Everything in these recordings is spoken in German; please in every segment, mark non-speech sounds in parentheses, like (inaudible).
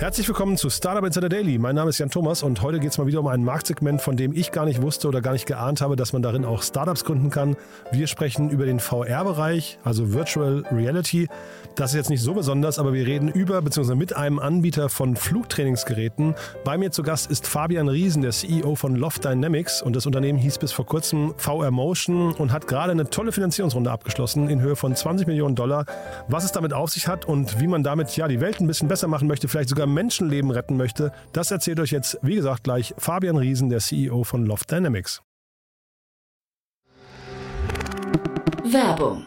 Herzlich willkommen zu Startup Insider Daily. Mein Name ist Jan Thomas und heute geht es mal wieder um ein Marktsegment, von dem ich gar nicht wusste oder gar nicht geahnt habe, dass man darin auch Startups gründen kann. Wir sprechen über den VR-Bereich, also Virtual Reality. Das ist jetzt nicht so besonders, aber wir reden über bzw. mit einem Anbieter von Flugtrainingsgeräten. Bei mir zu Gast ist Fabian Riesen, der CEO von Loft Dynamics und das Unternehmen hieß bis vor kurzem VR Motion und hat gerade eine tolle Finanzierungsrunde abgeschlossen in Höhe von 20 Millionen Dollar. Was es damit auf sich hat und wie man damit ja die Welt ein bisschen besser machen möchte, vielleicht sogar Menschenleben retten möchte, das erzählt euch jetzt, wie gesagt, gleich Fabian Riesen, der CEO von Loft Dynamics. Werbung.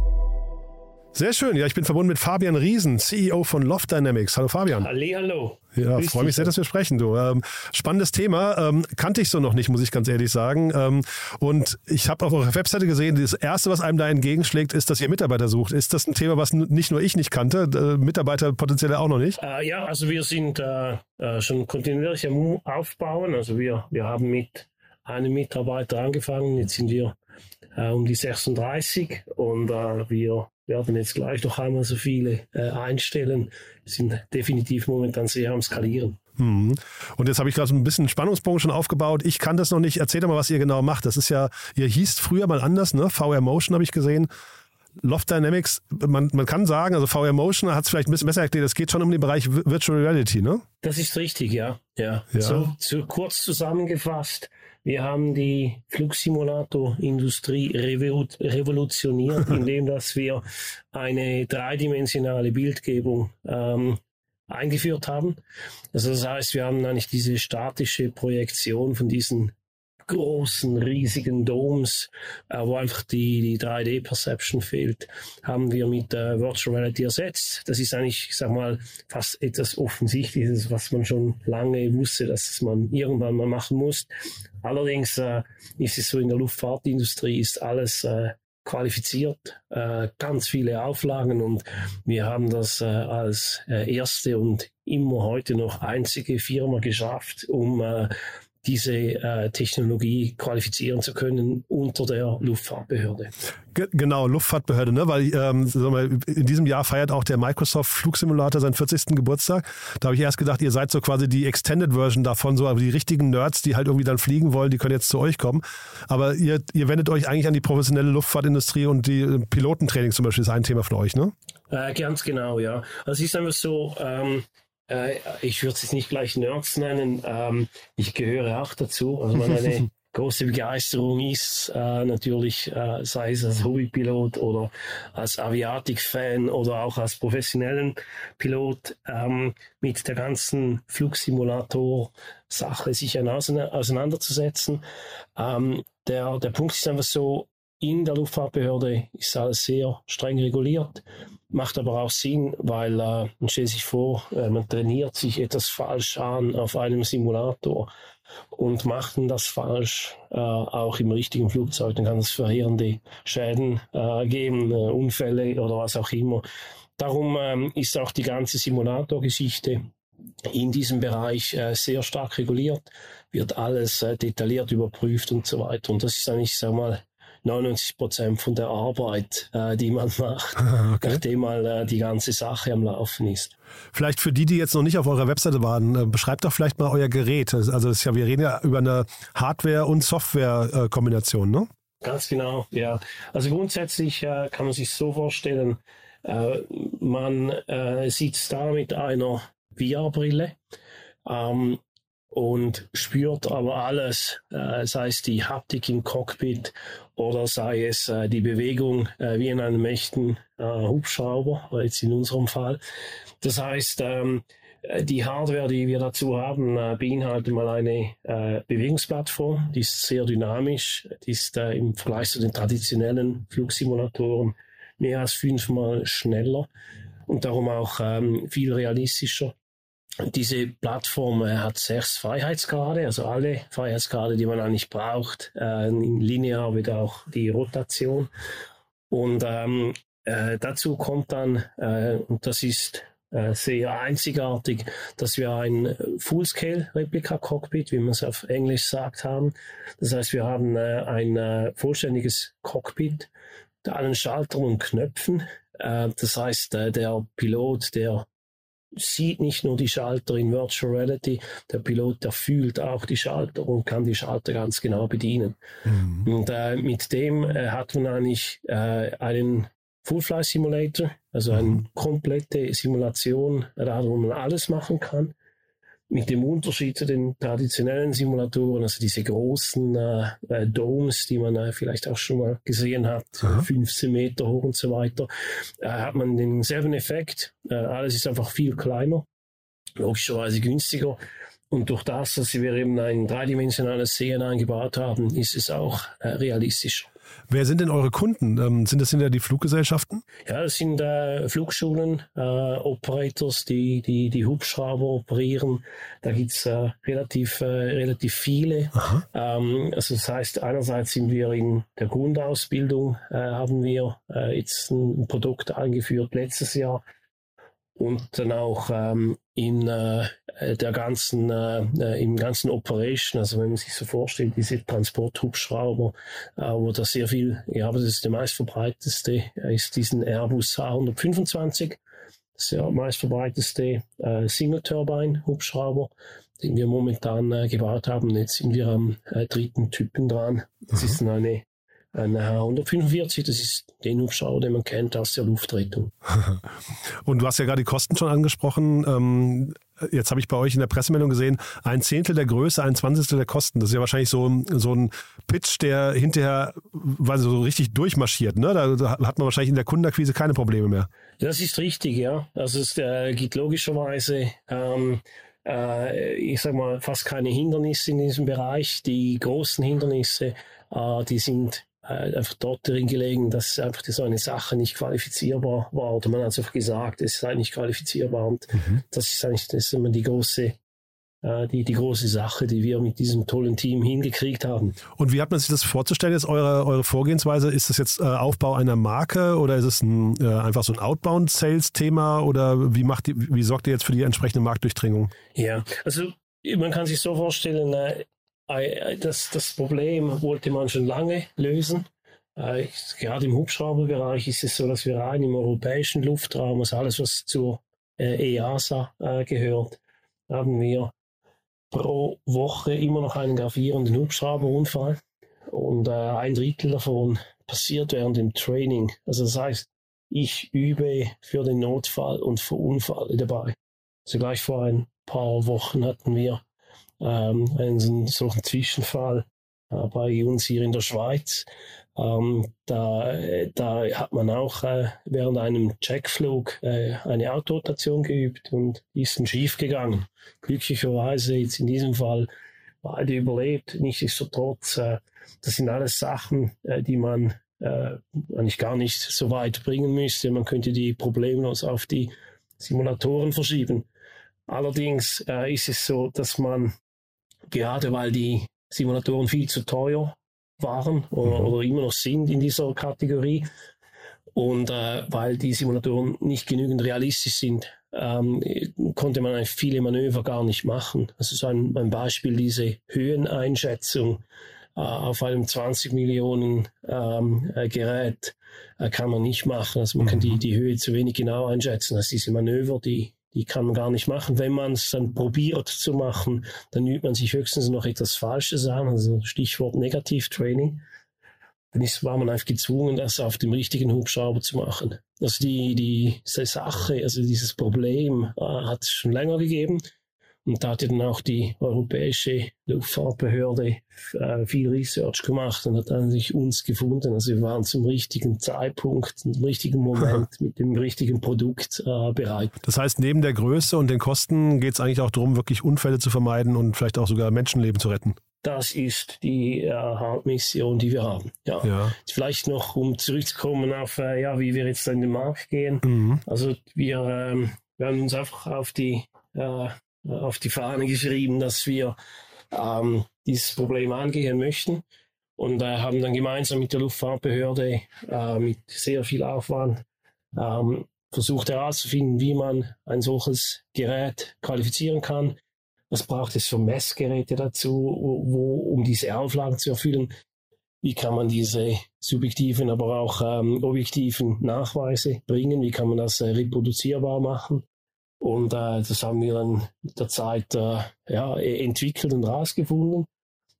Sehr schön. Ja, ich bin verbunden mit Fabian Riesen, CEO von Loft Dynamics. Hallo Fabian. Hallihallo. Ja, Grüß freue mich sehr, dass wir sprechen. Du. Ähm, spannendes Thema. Ähm, kannte ich so noch nicht, muss ich ganz ehrlich sagen. Ähm, und ich habe auf eurer Webseite gesehen, das Erste, was einem da entgegenschlägt, ist, dass ihr Mitarbeiter sucht. Ist das ein Thema, was nicht nur ich nicht kannte, äh, Mitarbeiter potenziell auch noch nicht? Äh, ja, also wir sind äh, äh, schon kontinuierlich am Aufbauen. Also wir, wir haben mit einem Mitarbeiter angefangen. Jetzt sind wir um die 36 und äh, wir werden jetzt gleich noch einmal so viele äh, einstellen. Wir sind definitiv momentan sehr am Skalieren. Mhm. Und jetzt habe ich gerade so ein bisschen Spannungsbogen schon aufgebaut. Ich kann das noch nicht. Erzähl doch mal, was ihr genau macht. Das ist ja, ihr hießt früher mal anders, ne? VR Motion habe ich gesehen. Loft Dynamics, man, man kann sagen, also VR Motion hat es vielleicht ein bisschen besser erklärt, es geht schon um den Bereich Vi- Virtual Reality, ne? Das ist richtig, ja. ja. Ja. So, so kurz zusammengefasst, wir haben die Flugsimulator-Industrie revolu- revolutioniert, (laughs) indem dass wir eine dreidimensionale Bildgebung ähm, eingeführt haben. Also das heißt, wir haben eigentlich diese statische Projektion von diesen großen, riesigen Domes, äh, wo einfach die, die 3D-Perception fehlt, haben wir mit äh, Virtual Reality ersetzt. Das ist eigentlich, ich sag mal, fast etwas Offensichtliches, was man schon lange wusste, dass man irgendwann mal machen muss. Allerdings äh, ist es so, in der Luftfahrtindustrie ist alles äh, qualifiziert, äh, ganz viele Auflagen und wir haben das äh, als äh, erste und immer heute noch einzige Firma geschafft, um äh, diese äh, Technologie qualifizieren zu können unter der Luftfahrtbehörde. Ge- Genau, Luftfahrtbehörde, ne? Weil ähm, in diesem Jahr feiert auch der Microsoft Flugsimulator seinen 40. Geburtstag. Da habe ich erst gedacht, ihr seid so quasi die Extended Version davon, so aber die richtigen Nerds, die halt irgendwie dann fliegen wollen, die können jetzt zu euch kommen. Aber ihr, ihr wendet euch eigentlich an die professionelle Luftfahrtindustrie und die äh, Pilotentraining zum Beispiel ist ein Thema von euch, ne? Äh, ganz genau, ja. Also es ist einfach so, ähm, äh, ich würde es nicht gleich Nerds nennen, ähm, ich gehöre auch dazu. Also meine (laughs) große Begeisterung ist äh, natürlich, äh, sei es als Hobbypilot oder als Aviatik-Fan oder auch als professionellen Pilot, ähm, mit der ganzen Flugsimulator-Sache sich auseinander- auseinanderzusetzen. Ähm, der, der Punkt ist einfach so, in der Luftfahrtbehörde ist alles sehr streng reguliert, macht aber auch Sinn, weil äh, man stellt sich vor, äh, man trainiert sich etwas falsch an auf einem Simulator und macht das falsch äh, auch im richtigen Flugzeug, dann kann es verheerende Schäden äh, geben, äh, Unfälle oder was auch immer. Darum ähm, ist auch die ganze Simulatorgeschichte in diesem Bereich äh, sehr stark reguliert, wird alles äh, detailliert überprüft und so weiter. Und das ist eigentlich, sag mal, 99 Prozent von der Arbeit, äh, die man macht, (laughs) Okay. nachdem mal äh, die ganze Sache am Laufen ist. Vielleicht für die, die jetzt noch nicht auf eurer Webseite waren, äh, beschreibt doch vielleicht mal euer Gerät. Also ist ja, wir reden ja über eine Hardware- und Software-Kombination, ne? Ganz genau, ja. Also grundsätzlich äh, kann man sich so vorstellen, äh, man äh, sitzt da mit einer VR-Brille ähm, und spürt aber alles, äh, sei es die Haptik im Cockpit oder sei es äh, die Bewegung äh, wie in einem echten äh, Hubschrauber, jetzt in unserem Fall. Das heißt, ähm, äh, die Hardware, die wir dazu haben, äh, beinhaltet mal eine äh, Bewegungsplattform. Die ist sehr dynamisch. Die ist im Vergleich zu den traditionellen Flugsimulatoren mehr als fünfmal schneller und darum auch ähm, viel realistischer. Diese Plattform äh, hat sechs Freiheitsgrade, also alle Freiheitsgrade, die man eigentlich braucht. Äh, linear wird auch die Rotation. Und ähm, äh, dazu kommt dann, äh, und das ist äh, sehr einzigartig, dass wir ein Full-Scale-Replika-Cockpit, wie man es auf Englisch sagt, haben. Das heißt, wir haben äh, ein vollständiges Cockpit mit allen Schaltern und Knöpfen. Das heißt, der Pilot, der sieht nicht nur die Schalter in Virtual Reality, der Pilot, der fühlt auch die Schalter und kann die Schalter ganz genau bedienen. Mhm. Und äh, mit dem äh, hat man eigentlich äh, einen Full Fly Simulator, also eine Mhm. komplette Simulation, da wo man alles machen kann. Mit dem Unterschied zu den traditionellen Simulatoren, also diese großen äh, äh, Domes, die man äh, vielleicht auch schon mal gesehen hat, Aha. 15 Meter hoch und so weiter, äh, hat man denselben Effekt. Äh, alles ist einfach viel kleiner, logischerweise günstiger. Und durch das, dass wir eben ein dreidimensionales Sehen eingebaut haben, ist es auch äh, realistischer. Wer sind denn eure Kunden? Ähm, sind das hinter die Fluggesellschaften? Ja, das sind äh, Flugschulen, äh, Operators, die, die die Hubschrauber operieren. Da gibt's äh, relativ, äh, relativ viele. Ähm, also das heißt, einerseits sind wir in der Grundausbildung, äh, haben wir äh, jetzt ein Produkt eingeführt letztes Jahr und dann auch ähm, in äh, der ganzen, äh, äh, im ganzen Operation, also wenn man sich so vorstellt, diese Transporthubschrauber, äh, wo da sehr viel, ja, aber das ist der meistverbreiteste, äh, ist diesen Airbus A125, das ist der meistverbreiteste äh, Single-Turbine-Hubschrauber, den wir momentan äh, gebaut haben. Jetzt sind wir am äh, dritten Typen dran. Das Mhm. ist eine, eine H145, das ist den Hubschrauber, den man kennt aus der Luftrettung. (laughs) Und du hast ja gerade die Kosten schon angesprochen. Ähm, jetzt habe ich bei euch in der Pressemeldung gesehen, ein Zehntel der Größe, ein Zwanzigstel der Kosten. Das ist ja wahrscheinlich so, ein- so ein Pitch, der hinterher weil so richtig durchmarschiert. Ne? Da, da hat man wahrscheinlich in der Kundenakquise keine Probleme mehr. Das ist richtig, ja. Also es äh, gibt logischerweise, ähm, äh, ich sag mal, fast keine Hindernisse in diesem Bereich. Die großen Hindernisse, äh, die sind äh, einfach dort drin gelegen, dass einfach so eine Sache nicht qualifizierbar war. Oder man hat einfach gesagt, es sei nicht qualifizierbar. Und das ist eigentlich das ist immer die große, äh, die, die große Sache, die wir mit diesem tollen Team hingekriegt haben. Und wie hat man sich das vorzustellen, jetzt eure, eure Vorgehensweise? Ist das jetzt äh, Aufbau einer Marke oder ist es ein, äh, einfach so ein Outbound-Sales-Thema oder wie, macht ihr, wie sorgt ihr jetzt für die entsprechende Marktdurchdringung? Ja, also man kann sich so vorstellen, äh, das, das Problem wollte man schon lange lösen. Äh, gerade im Hubschrauberbereich ist es so, dass wir rein im europäischen Luftraum, also alles, was zur äh, EASA äh, gehört, haben wir pro Woche immer noch einen gravierenden Hubschrauberunfall. Und äh, ein Drittel davon passiert während dem Training. Also das heißt, ich übe für den Notfall und verunfalle dabei. Also gleich vor ein paar Wochen hatten wir ähm, einen solchen Zwischenfall äh, bei uns hier in der Schweiz. Ähm, da, äh, da hat man auch äh, während einem Checkflug äh, eine Autorotation geübt und ist dann schief gegangen. Glücklicherweise jetzt in diesem Fall beide überlebt. Nichtsdestotrotz, äh, das sind alles Sachen, äh, die man äh, eigentlich gar nicht so weit bringen müsste. Man könnte die problemlos auf die Simulatoren verschieben. Allerdings äh, ist es so, dass man gerade weil die Simulatoren viel zu teuer waren oder, Mhm. oder immer noch sind in dieser Kategorie und äh, weil die Simulatoren nicht genügend realistisch sind, ähm, konnte man viele Manöver gar nicht machen. Also so ein, ein Beispiel, diese Höheneinschätzung auf einem 20 Millionen ähm, Gerät kann man nicht machen. Also man kann die, die Höhe zu wenig genau einschätzen. Also diese Manöver, die, die kann man gar nicht machen. Wenn man es dann probiert zu machen, dann übt man sich höchstens noch etwas Falsches an, also Stichwort Negativtraining. Dann ist, war man einfach gezwungen, das auf dem richtigen Hubschrauber zu machen. Also die, die, die Sache, also dieses Problem äh, hat es schon länger gegeben. Und da hat ja dann auch die europäische Luftfahrtbehörde äh, viel Research gemacht und hat sich uns gefunden. Also wir waren zum richtigen Zeitpunkt, zum richtigen Moment (laughs) mit dem richtigen Produkt äh, bereit. Das heißt, neben der Größe und den Kosten geht es eigentlich auch darum, wirklich Unfälle zu vermeiden und vielleicht auch sogar Menschenleben zu retten. Das ist die äh, Hauptmission, die wir haben. Ja. ja. Vielleicht noch, um zurückzukommen auf, äh, ja, wie wir jetzt in den Markt gehen. Mhm. Also wir, ähm, wir haben uns einfach auf die äh, auf die Fahne geschrieben, dass wir ähm, dieses Problem angehen möchten und äh, haben dann gemeinsam mit der Luftfahrtbehörde äh, mit sehr viel Aufwand ähm, versucht herauszufinden, wie man ein solches Gerät qualifizieren kann. Was braucht es für Messgeräte dazu, wo, um diese Auflagen zu erfüllen? Wie kann man diese subjektiven, aber auch ähm, objektiven Nachweise bringen? Wie kann man das äh, reproduzierbar machen? Und äh, das haben wir dann mit der Zeit äh, ja, e-, entwickelt und rausgefunden.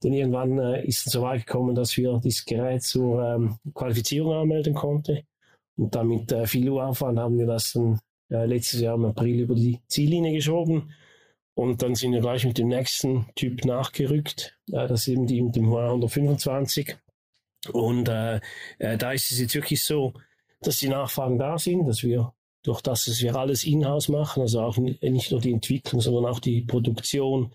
Denn irgendwann äh, ist es so weit gekommen, dass wir dieses Gerät zur ähm, Qualifizierung anmelden konnten. Und damit äh, viel Aufwand haben wir das dann äh, letztes Jahr im April über die Ziellinie geschoben. Und dann sind wir gleich mit dem nächsten Typ nachgerückt. Äh, das ist eben die mit dem 125. Und äh, äh, da ist es jetzt wirklich so, dass die Nachfragen da sind, dass wir durch das, dass wir alles in-house machen, also auch nicht nur die Entwicklung, sondern auch die Produktion.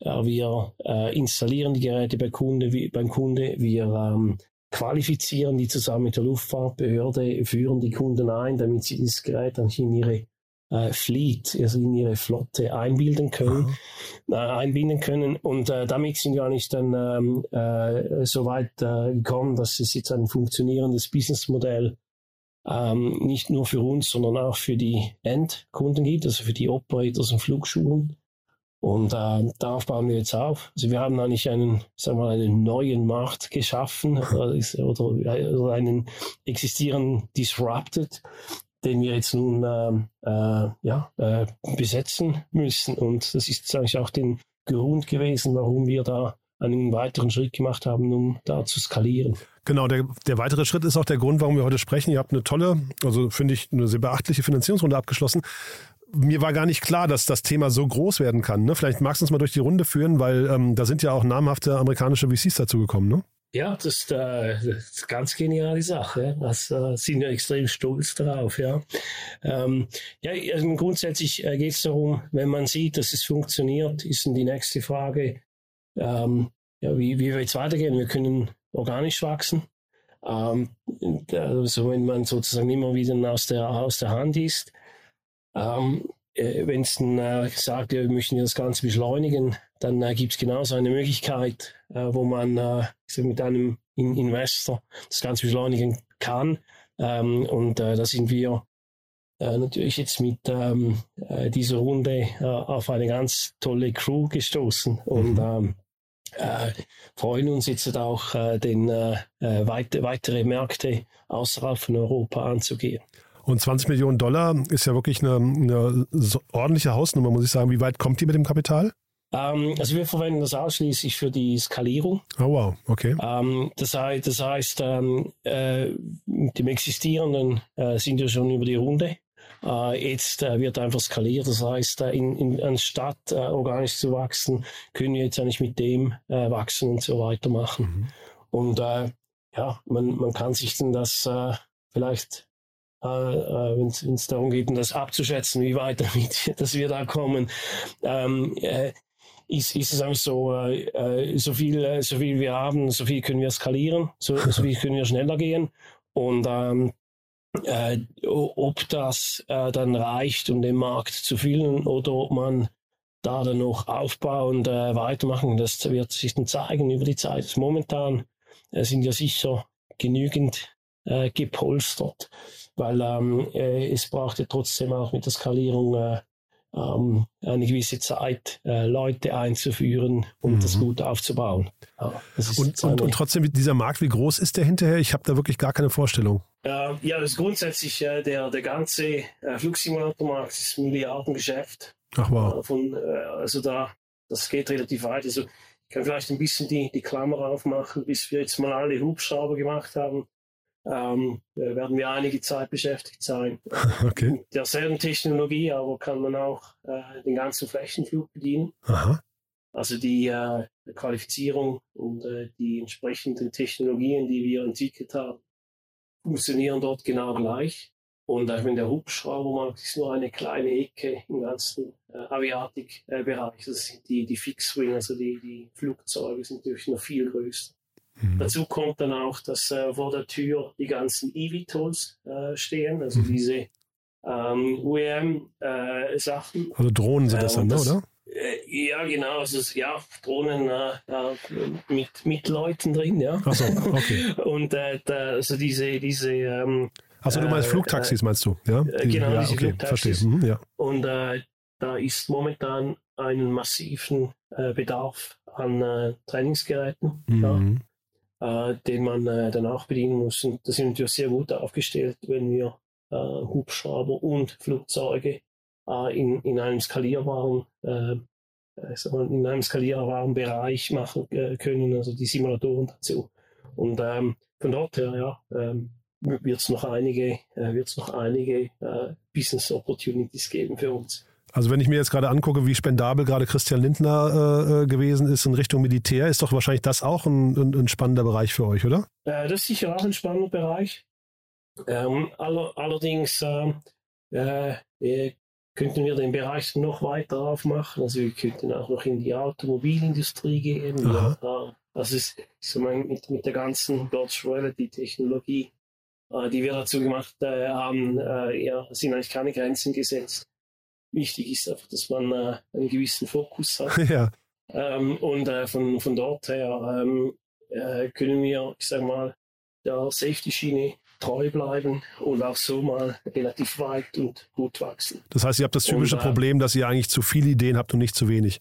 Äh, wir äh, installieren die Geräte bei Kunde, beim Kunde, wir ähm, qualifizieren die zusammen mit der Luftfahrtbehörde, führen die Kunden ein, damit sie dieses Gerät dann in ihre äh, Fleet, also in ihre Flotte einbilden können, äh, einbinden können. Und äh, damit sind wir eigentlich dann ähm, äh, so weit gekommen, dass es jetzt ein funktionierendes Businessmodell ähm, nicht nur für uns, sondern auch für die Endkunden gibt, also für die Operators und Flugschulen. Und äh, darauf bauen wir jetzt auf. Also wir haben eigentlich einen, sagen wir mal, einen neuen Markt geschaffen (laughs) oder, oder einen existierenden Disrupted, den wir jetzt nun ähm, äh, ja, äh, besetzen müssen. Und das ist eigentlich auch den Grund gewesen, warum wir da einen weiteren Schritt gemacht haben, um da zu skalieren. Genau, der, der weitere Schritt ist auch der Grund, warum wir heute sprechen. Ihr habt eine tolle, also finde ich, eine sehr beachtliche Finanzierungsrunde abgeschlossen. Mir war gar nicht klar, dass das Thema so groß werden kann. Ne? Vielleicht magst du uns mal durch die Runde führen, weil ähm, da sind ja auch namhafte amerikanische VCs dazugekommen. Ne? Ja, das ist, äh, das ist eine ganz geniale Sache. Das äh, sind wir extrem stolz darauf. Ja, ähm, ja also grundsätzlich äh, geht es darum, wenn man sieht, dass es funktioniert, ist dann die nächste Frage, ähm, ja, wie, wie wir jetzt weitergehen. Wir können organisch wachsen. Ähm, also wenn man sozusagen immer wieder aus der, aus der Hand ist. Ähm, äh, wenn es dann äh, sagt, wir möchten das Ganze beschleunigen, dann äh, gibt es genauso eine Möglichkeit, äh, wo man äh, mit einem In Investor das Ganze beschleunigen kann. Ähm, und äh, da sind wir äh, natürlich jetzt mit ähm, äh, dieser Runde auf eine ganz tolle Crew gestoßen. Und mhm. ähm, äh, freuen uns jetzt auch, äh, den äh, äh, weit, weitere Märkte außerhalb von Europa anzugehen. Und 20 Millionen Dollar ist ja wirklich eine, eine ordentliche Hausnummer, muss ich sagen. Wie weit kommt die mit dem Kapital? Ähm, also wir verwenden das ausschließlich für die Skalierung. Oh wow, okay. Ähm, das heißt, das heißt ähm, äh, mit dem Existierenden äh, sind wir schon über die Runde. Äh, jetzt äh, wird einfach skaliert. Das heißt, äh, in, in, anstatt äh, organisch zu wachsen, können wir jetzt eigentlich mit dem äh, wachsen und so weitermachen. Mhm. Und äh, ja, man, man kann sich dann das vielleicht wenn es darum geht, das abzuschätzen, wie weit (laughs) damit, dass wir da kommen, ähm, äh, ist, ist es einfach so, äh, so viel, äh, so viel wir haben, so viel können wir skalieren, so, so (laughs) viel können wir schneller gehen. Und ähm, äh, ob das äh, dann reicht, um den Markt zu füllen oder ob man da dann noch aufbauend äh, weitermachen, das wird sich dann zeigen über die Zeit. Momentan äh, sind ja sicher genügend äh, gepolstert, weil ähm, äh, es braucht ja trotzdem auch mit der Skalierung ähm, eine gewisse Zeit äh, Leute einzuführen, um Mhm. das gut aufzubauen. Ja, das Und, und, und trotzdem, dieser Markt, wie groß ist der hinterher? Ich habe da wirklich gar keine Vorstellung. Ja, das ist grundsätzlich der, der ganze äh, Flugsimulatormarkt ist ein Milliardengeschäft. Ach wow. Äh, Von, äh, also da, das geht relativ weit. Also ich kann vielleicht ein bisschen die, die Klammer aufmachen, bis wir jetzt mal alle Hubschrauber gemacht haben. Ähm, äh, werden wir einige Zeit beschäftigt sein. (laughs) Okay. Mit derselben Technologie, aber kann man auch äh, den ganzen Flächenflug bedienen. Aha. Also die äh, Qualifizierung und äh, die entsprechenden Technologien, die wir entwickelt haben, funktionieren dort genau gleich. Und auch wenn der Hubschraubermarkt ist nur eine kleine Ecke im ganzen äh, Aviatik-Bereich. Das sind die, die Fixed-Wing, also die, die Flugzeuge sind natürlich noch viel größer. Mhm. Dazu kommt dann auch, dass äh, vor der Tür die ganzen eVTOLs äh, stehen, also Mhm. diese ähm, UEM-Sachen. Also Drohnen sind Äh, das dann, und ne, das- oder? Äh, ja, genau, also ja, Drohnen äh, äh, mit, mit Leuten drin, ja. Ach so, okay. (laughs) Und äh, da, also diese, diese ähm, Achso, du meinst Äh, Flugtaxis, meinst du? Ja, äh, genau, ja diese okay, Flugtaxis. verstehe. Mhm, ja. und da ist momentan ein massiven Bedarf an Trainingsgeräten, Mhm. ja, den man dann auch bedienen muss. Und da sind wir natürlich sehr gut aufgestellt, wenn wir Hubschrauber und Flugzeuge äh, in, in einem skalierbaren äh, äh, in einem skalierbaren Bereich machen äh, können, also die Simulatoren dazu. Und ähm, von dort her, ja, ähm, wird es noch einige, äh, wird's noch einige äh, Business Opportunities geben für uns. Also wenn ich mir jetzt gerade angucke, wie spendabel gerade Christian Lindner äh, äh, gewesen ist in Richtung Militär, ist doch wahrscheinlich das auch ein, ein, ein spannender Bereich für euch, oder? Das ist sicher auch ein spannender Bereich. Ähm, aller, allerdings ähm, äh, äh, könnten wir den Bereich noch weiter aufmachen. Also wir könnten auch noch in die Automobilindustrie gehen. Äh, das ist so mein, mit, mit der ganzen Virtual Reality Technologie, äh, die wir dazu gemacht äh, haben, äh, ja, sind eigentlich keine Grenzen gesetzt. Wichtig ist einfach, dass man einen gewissen Fokus hat. (laughs) ja. Ähm, und von, von dort her ähm, äh, können wir, ich sag mal, der Safety-Schiene treu bleiben und auch so mal relativ weit und gut wachsen. Das heißt, ihr habt das typische Und, Problem, dass ihr eigentlich zu viele Ideen habt und nicht zu wenig.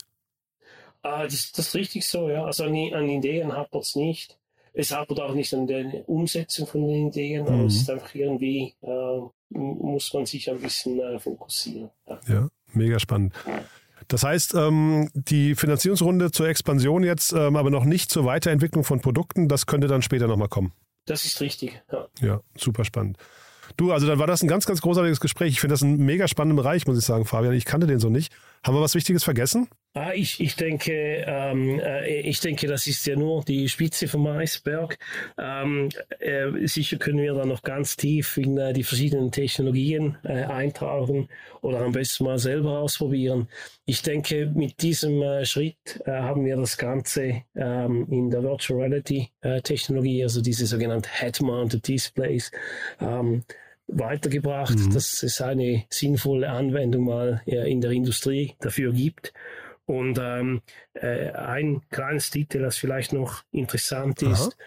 Ah, das, das ist richtig so, ja. Also an, an Ideen hapert es nicht. Es hapert auch nicht an der Umsetzung von den Ideen, aber Mhm. es ist einfach irgendwie, äh, muss man sich ein bisschen äh, fokussieren. Ja. Ja, mega spannend. Das heißt, ähm, die Finanzierungsrunde zur Expansion jetzt, ähm, aber noch nicht zur Weiterentwicklung von Produkten, das könnte dann später nochmal kommen. Das ist richtig, ja. Ja, super spannend. Du, also dann war das ein ganz, ganz großartiges Gespräch. Ich finde das einen mega spannenden Bereich, muss ich sagen, Fabian. Ich kannte den so nicht. Haben wir was Wichtiges vergessen? Ah, ich, ich, denke, ähm, äh, ich denke, das ist ja nur die Spitze vom Eisberg. Ähm, äh, sicher können wir da noch ganz tief in äh, die verschiedenen Technologien äh, eintauchen oder am besten mal selber ausprobieren. Ich denke, mit diesem äh, Schritt äh, haben wir das Ganze ähm, in der Virtual Reality Technologie, also diese sogenannten Head-Mounted Displays, ähm, weitergebracht, Mhm. dass es eine sinnvolle Anwendung mal in der Industrie dafür gibt. Und ähm, äh, ein kleines Detail, das vielleicht noch interessant Aha. ist,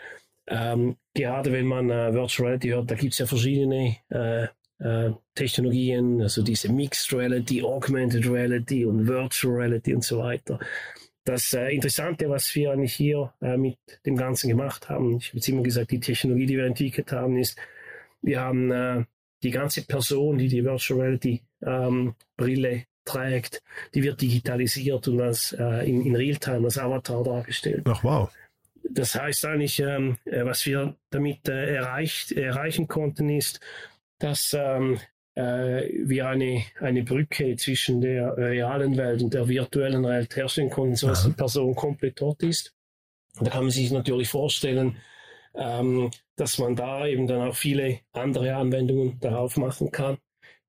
ähm, gerade wenn man äh, Virtual Reality hört, da gibt es ja verschiedene äh, äh, Technologien, also diese Mixed Reality, Augmented Reality und Virtual Reality und so weiter. Das äh, Interessante, was wir eigentlich hier äh, mit dem Ganzen gemacht haben, ich habe jetzt immer gesagt, die Technologie, die wir entwickelt haben, ist, wir haben äh, die ganze Person, die die Virtual Reality ähm, Brille trägt, die wird digitalisiert und als äh, in, in Realtime als Avatar dargestellt. Ach wow. Das heißt eigentlich, ähm, äh, was wir damit äh, erreicht, erreichen konnten, ist, dass ähm, äh, wir eine, eine Brücke zwischen der realen Welt und der virtuellen Welt herstellen konnten, so dass Aha. die Person komplett dort ist. Und da kann man sich natürlich vorstellen, ähm, dass man da eben dann auch viele andere Anwendungen darauf machen kann.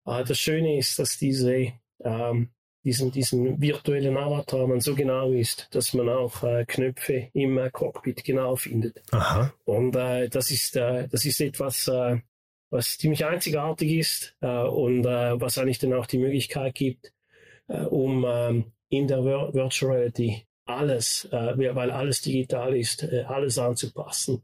Äh, das Schöne ist, dass diese, ähm, diesen, diesen virtuellen Avatar man so genau ist, dass man auch äh, Knöpfe im äh, Cockpit genau findet. Aha. Und äh, das, ist, äh, das ist etwas, äh, was ziemlich einzigartig ist und was eigentlich dann auch die Möglichkeit gibt, um ähm, in der Vir Virtual Reality alles, weil alles digital ist, alles anzupassen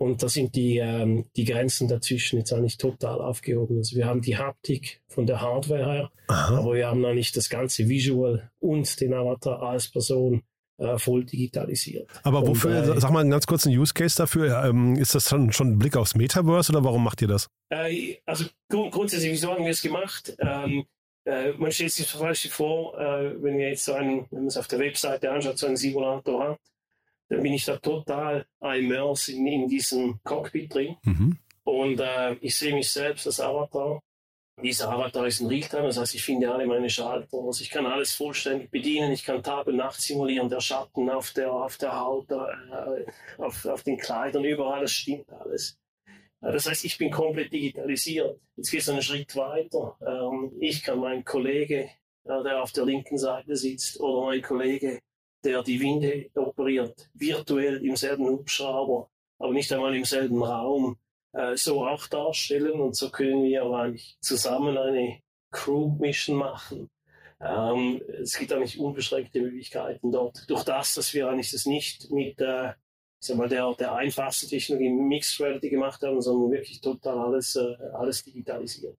Und da sind die, ähm, die Grenzen dazwischen jetzt eigentlich total aufgehoben. Also wir haben die Haptik von der Hardware her, Aha. aber wir haben noch nicht das ganze Visual und den Avatar als Person äh, voll digitalisiert. Aber wofür, Und, äh, sag mal einen ganz kurzen Use Case dafür. Ähm, ist das dann schon ein Blick aufs Metaverse oder warum macht ihr das? Äh, also grund grundsätzlich, wieso haben wir es gemacht? Ähm, äh, man stellt sich zum Beispiel vor, äh, wenn wir jetzt so einen, wenn man es auf der Webseite anschaut, so einen Simulator hat, dann bin ich da total immersed in, in diesem Cockpit drin. Mhm. Und äh, ich sehe mich selbst als Avatar. Dieser Avatar ist ein Realtime, das heißt, ich finde alle meine Schalter. Also ich kann alles vollständig bedienen. Ich kann Tag und Nacht simulieren, der Schatten auf der, auf der Haut, äh, auf, auf den Kleidern, überall, das stimmt alles. Äh, Das heißt, ich bin komplett digitalisiert. Jetzt geht es einen Schritt weiter. Ähm, ich kann meinen Kollege, äh, der auf der linken Seite sitzt, oder mein Kollege, der die Winde operiert, virtuell im selben Hubschrauber, aber nicht einmal im selben Raum, äh, so auch darstellen. Und so können wir eigentlich zusammen eine Crew-Mission machen. Ähm, es gibt eigentlich unbeschränkte Möglichkeiten dort. Durch das, dass wir eigentlich das nicht mit äh, ich sag mal, der, der einfachsten Technologie Mixed Reality gemacht haben, sondern wirklich total alles, äh, alles digitalisiert.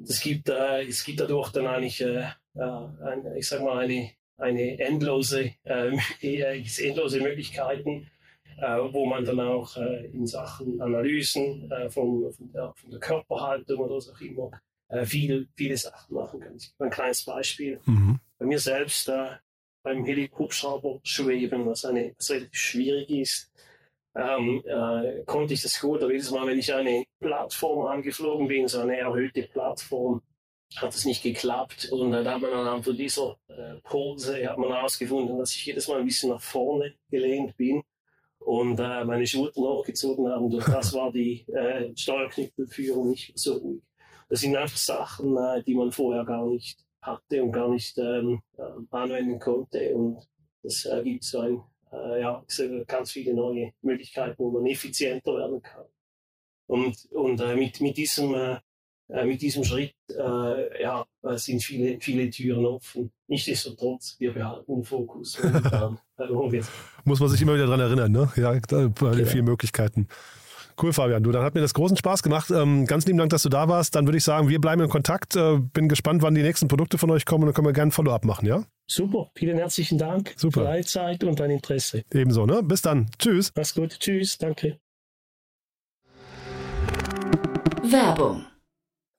Es gibt, äh, es gibt dadurch dann eigentlich, äh, äh, ein, ich sag mal, eine, eine endlose, (laughs) äh, endlose Möglichkeiten, äh, wo man dann auch äh, in Sachen Analysen äh, von, von, der, von der Körperhaltung oder was auch immer äh, viel, viele Sachen machen kann. Ich ein kleines Beispiel. Mhm. Bei mir selbst äh, beim Helikopterschrauber schweben, was, eine, was relativ schwierig ist, ähm, äh, konnte ich das gut. Aber jedes Mal, wenn ich eine Plattform angeflogen bin, so eine erhöhte Plattform, hat es nicht geklappt. Und äh, da hat man anhand von dieser äh, Pose hat man herausgefunden, dass ich jedes Mal ein bisschen nach vorne gelehnt bin und äh, meine Schultern hochgezogen haben. Und das war die äh, Steuerknüppelführung nicht so ruhig. Das sind einfach Sachen, äh, die man vorher gar nicht hatte und gar nicht ähm, äh, anwenden konnte. Und das ergibt so ein, äh, ja, ganz viele neue Möglichkeiten, wo man effizienter werden kann. Und, und mit, mit, diesem, äh, äh, mit diesem Schritt äh, ja, äh, sind viele, viele Türen offen. Nichtsdestotrotz, wir behalten den Fokus. momentan, (laughs) äh, Muss man sich immer wieder dran erinnern, ne? Ja, da, bei den Genau. vielen Möglichkeiten. Cool, Fabian. Du, dann hat mir das großen Spaß gemacht. Ähm, ganz lieben Dank, dass du da warst. Dann würde ich sagen, wir bleiben in Kontakt. Äh, bin gespannt, wann die nächsten Produkte von euch kommen und dann können wir gerne ein Follow-up machen, ja? Super, vielen herzlichen Dank Super. für deine Zeit und dein Interesse. Ebenso, ne? Bis dann. Tschüss. Mach's gut, tschüss, danke. Werbung.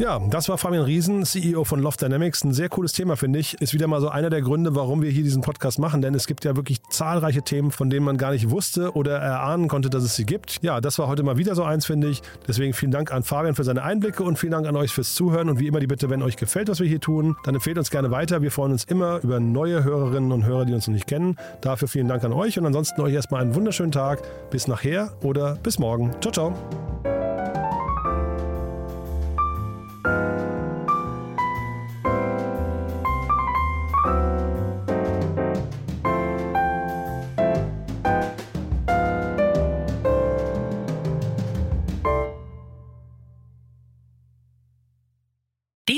Ja, das war Fabian Riesen, CEO von Loft Dynamics. Ein sehr cooles Thema, finde ich. Ist wieder mal so einer der Gründe, warum wir hier diesen Podcast machen, denn es gibt ja wirklich zahlreiche Themen, von denen man gar nicht wusste oder erahnen konnte, dass es sie gibt. Ja, das war heute mal wieder so eins, finde ich. Deswegen vielen Dank an Fabian für seine Einblicke und vielen Dank an euch fürs Zuhören. Und wie immer die Bitte, wenn euch gefällt, was wir hier tun, dann empfehlt uns gerne weiter. Wir freuen uns immer über neue Hörerinnen und Hörer, die uns noch nicht kennen. Dafür vielen Dank an euch und ansonsten euch erstmal einen wunderschönen Tag. Bis nachher oder bis morgen. Ciao, ciao.